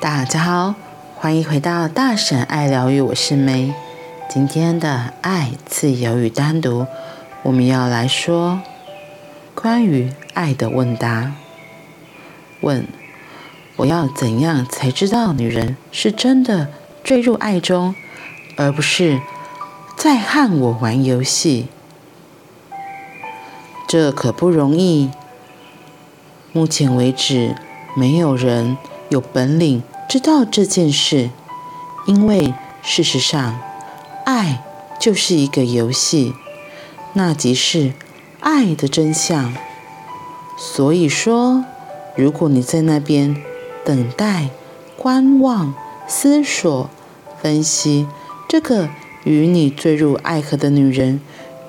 大家好，欢迎回到大婶爱疗愈，我是 May。今天的爱、自由与单独，我们要来说关于爱的问答。问：我要怎样才知道女人是真的坠入爱中，而不是在和我玩游戏？这可不容易。目前为止，没有人有本领知道这件事，因为事实上，爱就是一个游戏，那即是爱的真相。所以说，如果你在那边等待、观望、思索、分析，这个与你坠入爱河的女人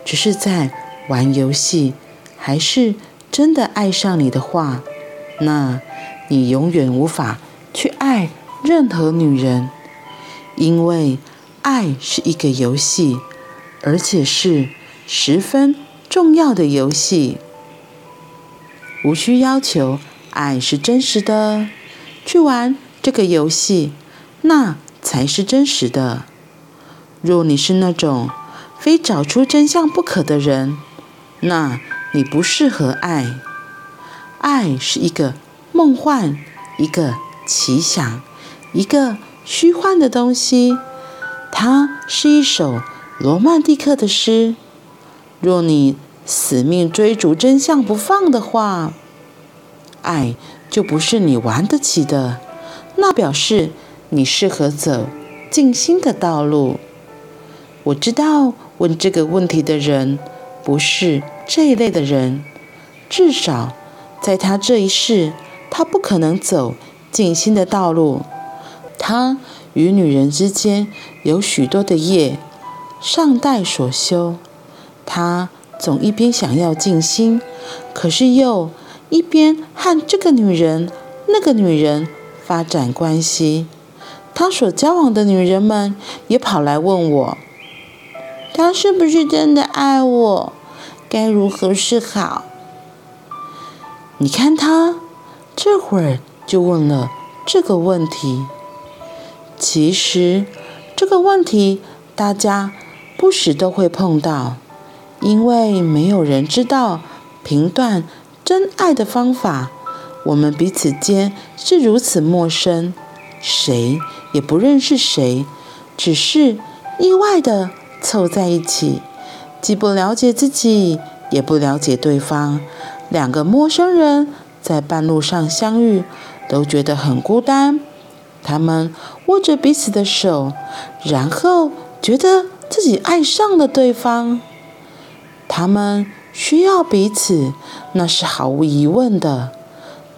只是在玩游戏，还是真的爱上你的话，那你永远无法去爱任何女人，因为爱是一个游戏，而且是十分重要的游戏。无需要求爱是真实的，去玩这个游戏，那才是真实的。若你是那种非找出真相不可的人，那你不适合爱。爱是一个梦幻，一个奇想，一个虚幻的东西。它是一首罗曼蒂克的诗。若你死命追逐真相不放的话，爱就不是你玩得起的。那表示你适合走静心的道路。我知道问这个问题的人不是这一类的人，至少。在他这一世，他不可能走静心的道路。他与女人之间有许多的业尚待所修。他总一边想要静心，可是又一边和这个女人、那个女人发展关系。他所交往的女人们也跑来问我：他是不是真的爱我？该如何是好？你看他这会儿就问了这个问题。其实这个问题大家不时都会碰到，因为没有人知道评断真爱的方法。我们彼此间是如此陌生，谁也不认识谁，只是意外的凑在一起，既不了解自己，也不了解对方。两个陌生人在半路上相遇，都觉得很孤单。他们握着彼此的手，然后觉得自己爱上了对方。他们需要彼此，那是毫无疑问的。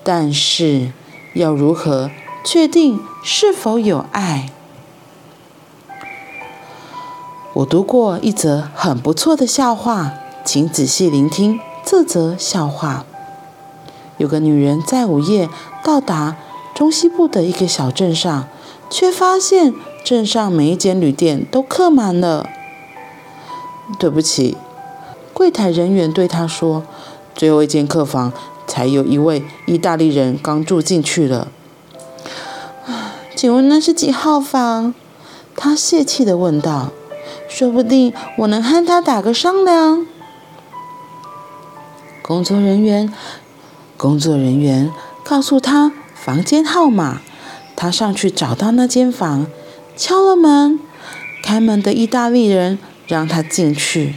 但是，要如何确定是否有爱？我读过一则很不错的笑话，请仔细聆听。这则笑话：有个女人在午夜到达中西部的一个小镇上，却发现镇上每一间旅店都客满了。对不起，柜台人员对她说：“最后一间客房才有一位意大利人刚住进去了。”请问那是几号房？她泄气地问道：“说不定我能和他打个商量。”工作人员，工作人员告诉他房间号码。他上去找到那间房，敲了门。开门的意大利人让他进去。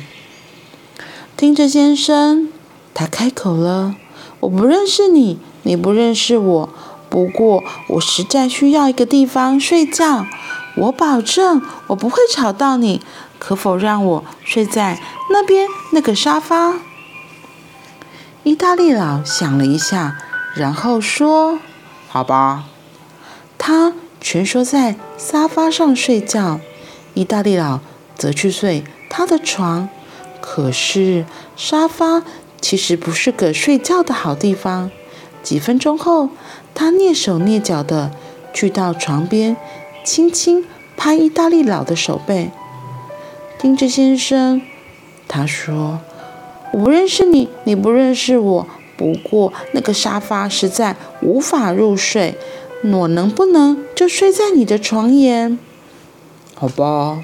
听着，先生，他开口了：“我不认识你，你不认识我。不过，我实在需要一个地方睡觉。我保证，我不会吵到你。可否让我睡在那边那个沙发？”意大利佬想了一下，然后说：“好吧。”他蜷缩在沙发上睡觉，意大利佬则去睡他的床。可是沙发其实不是个睡觉的好地方。几分钟后，他蹑手蹑脚地去到床边，轻轻拍意大利佬的手背。“听着，先生。”他说。我不认识你，你不认识我。不过那个沙发实在无法入睡，我能不能就睡在你的床沿？好吧，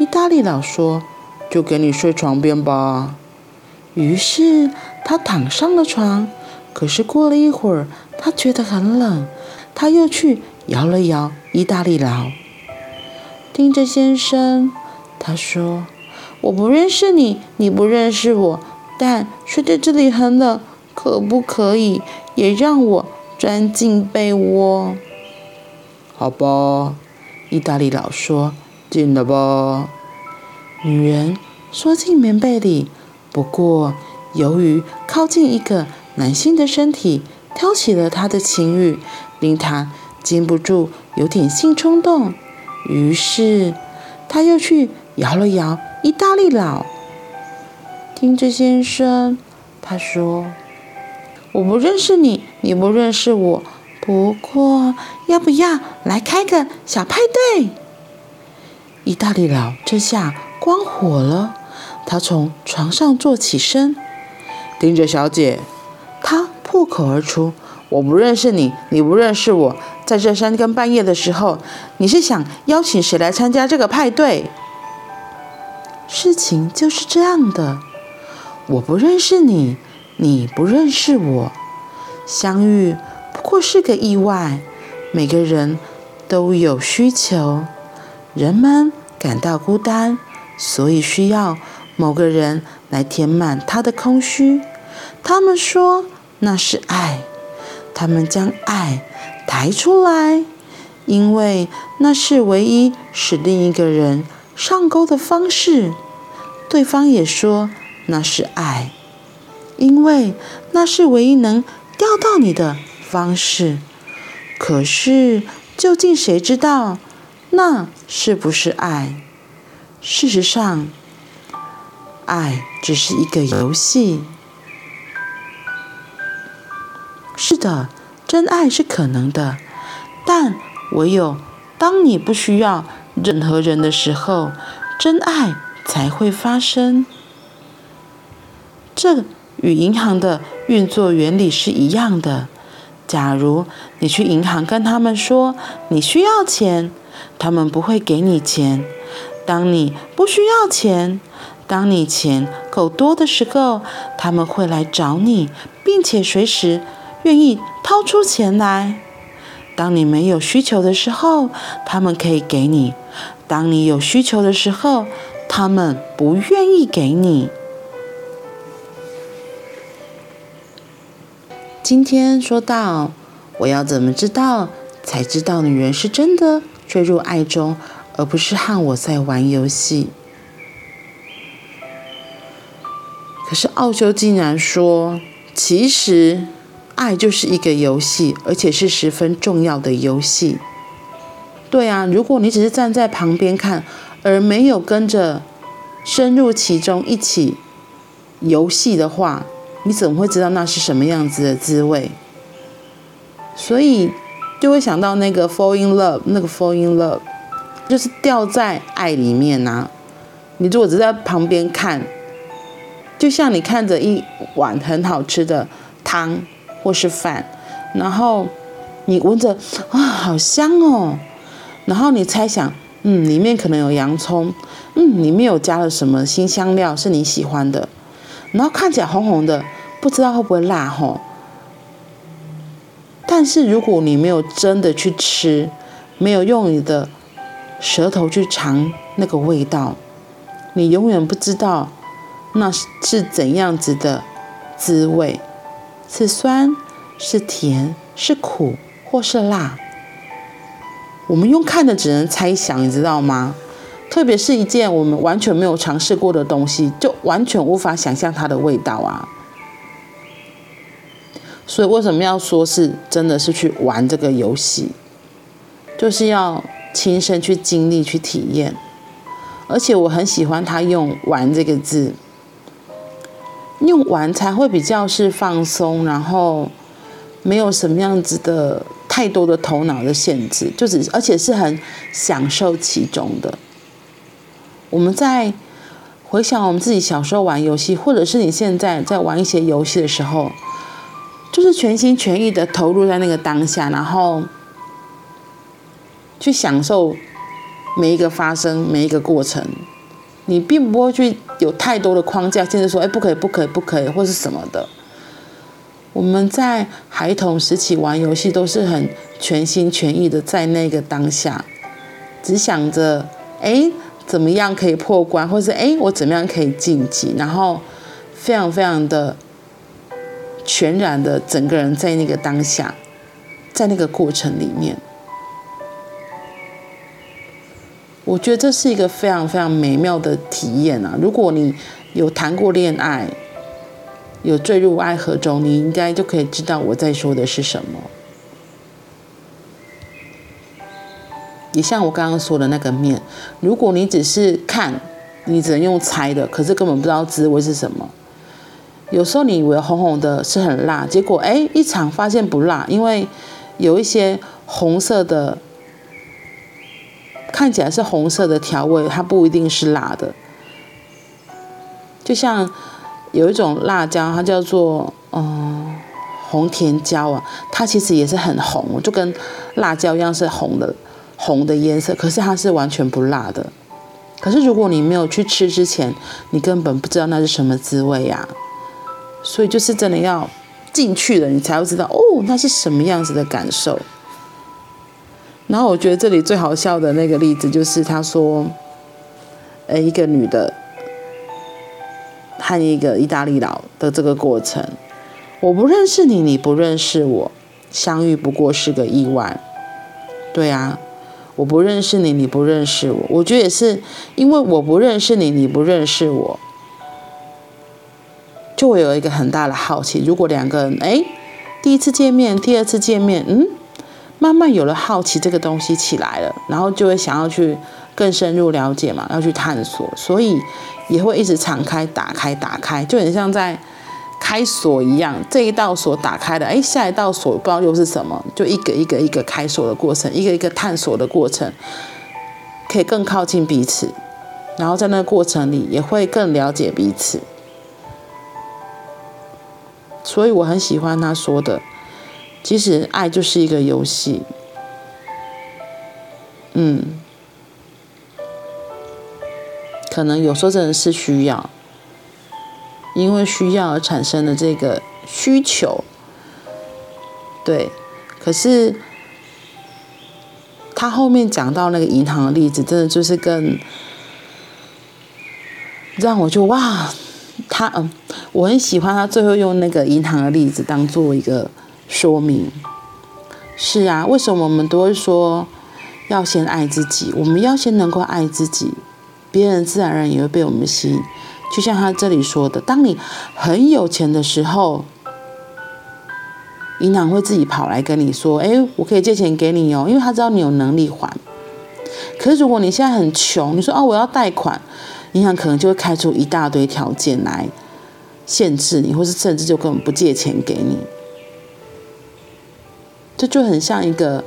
意大利佬说，就给你睡床边吧。于是他躺上了床。可是过了一会儿，他觉得很冷，他又去摇了摇意大利佬。听着，先生，他说：“我不认识你，你不认识我，但睡在这里很冷，可不可以也让我钻进被窝？”好吧，意大利佬说：“进来吧。”女人缩进棉被里，不过由于靠近一个男性的身体，挑起了他的情欲，令他禁不住有点性冲动。于是，他又去摇了摇意大利佬。听着，先生，他说：“我不认识你，你不认识我。不过，要不要来开个小派对？”意大利佬这下光火了，他从床上坐起身，盯着，小姐，他破口而出。我不认识你，你不认识我。在这三更半夜的时候，你是想邀请谁来参加这个派对？事情就是这样的。我不认识你，你不认识我，相遇不过是个意外。每个人都有需求，人们感到孤单，所以需要某个人来填满他的空虚。他们说那是爱。他们将爱抬出来，因为那是唯一使另一个人上钩的方式。对方也说那是爱，因为那是唯一能钓到你的方式。可是，究竟谁知道那是不是爱？事实上，爱只是一个游戏。是的，真爱是可能的，但唯有当你不需要任何人的时候，真爱才会发生。这与银行的运作原理是一样的。假如你去银行跟他们说你需要钱，他们不会给你钱。当你不需要钱，当你钱够多的时候，他们会来找你，并且随时。愿意掏出钱来。当你没有需求的时候，他们可以给你；当你有需求的时候，他们不愿意给你。今天说到，我要怎么知道才知道女人是真的坠入爱中，而不是和我在玩游戏？可是奥修竟然说，其实。爱就是一个游戏，而且是十分重要的游戏。对啊，如果你只是站在旁边看，而没有跟着深入其中一起游戏的话，你怎么会知道那是什么样子的滋味？所以就会想到那个 fall in love，那个 fall in love 就是掉在爱里面呐、啊。你如果只在旁边看，就像你看着一碗很好吃的汤。或是饭，然后你闻着啊，好香哦。然后你猜想，嗯，里面可能有洋葱，嗯，里面有加了什么新香料是你喜欢的。然后看起来红红的，不知道会不会辣吼。但是如果你没有真的去吃，没有用你的舌头去尝那个味道，你永远不知道那是怎样子的滋味。是酸，是甜，是苦，或是辣。我们用看的只能猜想，你知道吗？特别是一件我们完全没有尝试过的东西，就完全无法想象它的味道啊。所以为什么要说是真的是去玩这个游戏？就是要亲身去经历、去体验。而且我很喜欢他用“玩”这个字。用玩才会比较是放松，然后没有什么样子的太多的头脑的限制，就只而且是很享受其中的。我们在回想我们自己小时候玩游戏，或者是你现在在玩一些游戏的时候，就是全心全意的投入在那个当下，然后去享受每一个发生，每一个过程。你并不会去有太多的框架，甚至说，哎，不可以，不可以，不可以，或是什么的。我们在孩童时期玩游戏，都是很全心全意的，在那个当下，只想着，哎，怎么样可以破关，或是哎，我怎么样可以晋级，然后非常非常的全然的整个人在那个当下，在那个过程里面。我觉得这是一个非常非常美妙的体验啊！如果你有谈过恋爱，有坠入爱河中，你应该就可以知道我在说的是什么。也像我刚刚说的那个面，如果你只是看，你只能用猜的，可是根本不知道滋味是什么。有时候你以为红红的是很辣，结果哎，一尝发现不辣，因为有一些红色的。看起来是红色的调味，它不一定是辣的。就像有一种辣椒，它叫做嗯红甜椒啊，它其实也是很红，就跟辣椒一样是红的红的颜色，可是它是完全不辣的。可是如果你没有去吃之前，你根本不知道那是什么滋味呀。所以就是真的要进去了，你才会知道哦，那是什么样子的感受。然后我觉得这里最好笑的那个例子就是他说，呃，一个女的和一个意大利佬的这个过程，我不认识你，你不认识我，相遇不过是个意外。对啊，我不认识你，你不认识我，我觉得也是因为我不认识你，你不认识我，就会有一个很大的好奇。如果两个人，哎，第一次见面，第二次见面，嗯。慢慢有了好奇这个东西起来了，然后就会想要去更深入了解嘛，要去探索，所以也会一直敞开、打开、打开，就很像在开锁一样。这一道锁打开了，哎，下一道锁不知道又是什么，就一个一个一个开锁的过程，一个一个探索的过程，可以更靠近彼此，然后在那个过程里也会更了解彼此。所以我很喜欢他说的。其实爱就是一个游戏，嗯，可能有时候真的是需要，因为需要而产生的这个需求，对。可是他后面讲到那个银行的例子，真的就是更让我就哇，他嗯，我很喜欢他最后用那个银行的例子当做一个。说明是啊，为什么我们都会说要先爱自己？我们要先能够爱自己，别人自然而然也会被我们吸引。就像他这里说的，当你很有钱的时候，银行会自己跑来跟你说：“哎，我可以借钱给你哦，因为他知道你有能力还。”可是如果你现在很穷，你说：“哦，我要贷款。”银行可能就会开出一大堆条件来限制你，或是甚至就根本不借钱给你。这就很像一个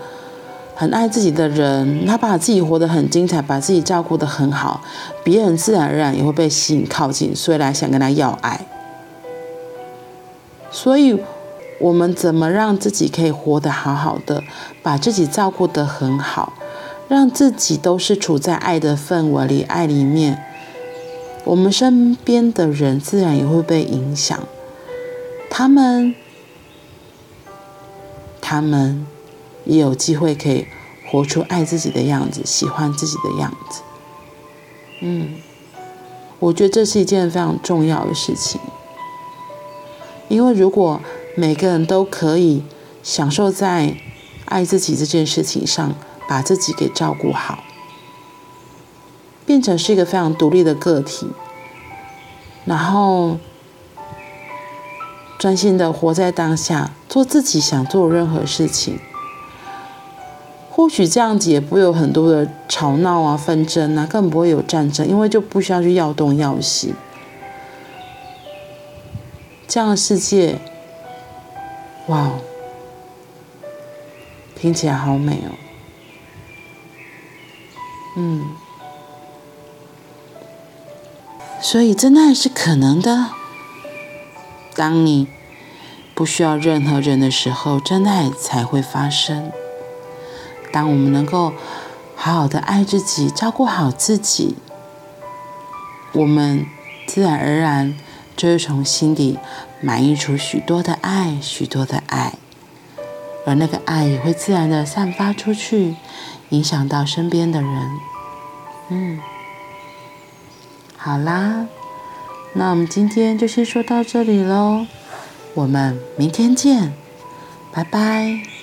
很爱自己的人，他把自己活得很精彩，把自己照顾得很好，别人自然而然也会被吸引靠近，所以来想跟他要爱。所以，我们怎么让自己可以活得好好的，把自己照顾得很好，让自己都是处在爱的氛围里、爱里面，我们身边的人自然也会被影响，他们。他们也有机会可以活出爱自己的样子，喜欢自己的样子。嗯，我觉得这是一件非常重要的事情，因为如果每个人都可以享受在爱自己这件事情上，把自己给照顾好，变成是一个非常独立的个体，然后。专心的活在当下，做自己想做任何事情。或许这样子也不会有很多的吵闹啊、纷争啊，更不会有战争，因为就不需要去要东要西。这样的世界，哇，听起来好美哦。嗯，所以真爱是可能的。当你不需要任何人的时候，真爱才会发生。当我们能够好好的爱自己，照顾好自己，我们自然而然就会从心底满溢出许多的爱，许多的爱，而那个爱也会自然的散发出去，影响到身边的人。嗯，好啦，那我们今天就先说到这里喽，我们明天见，拜拜。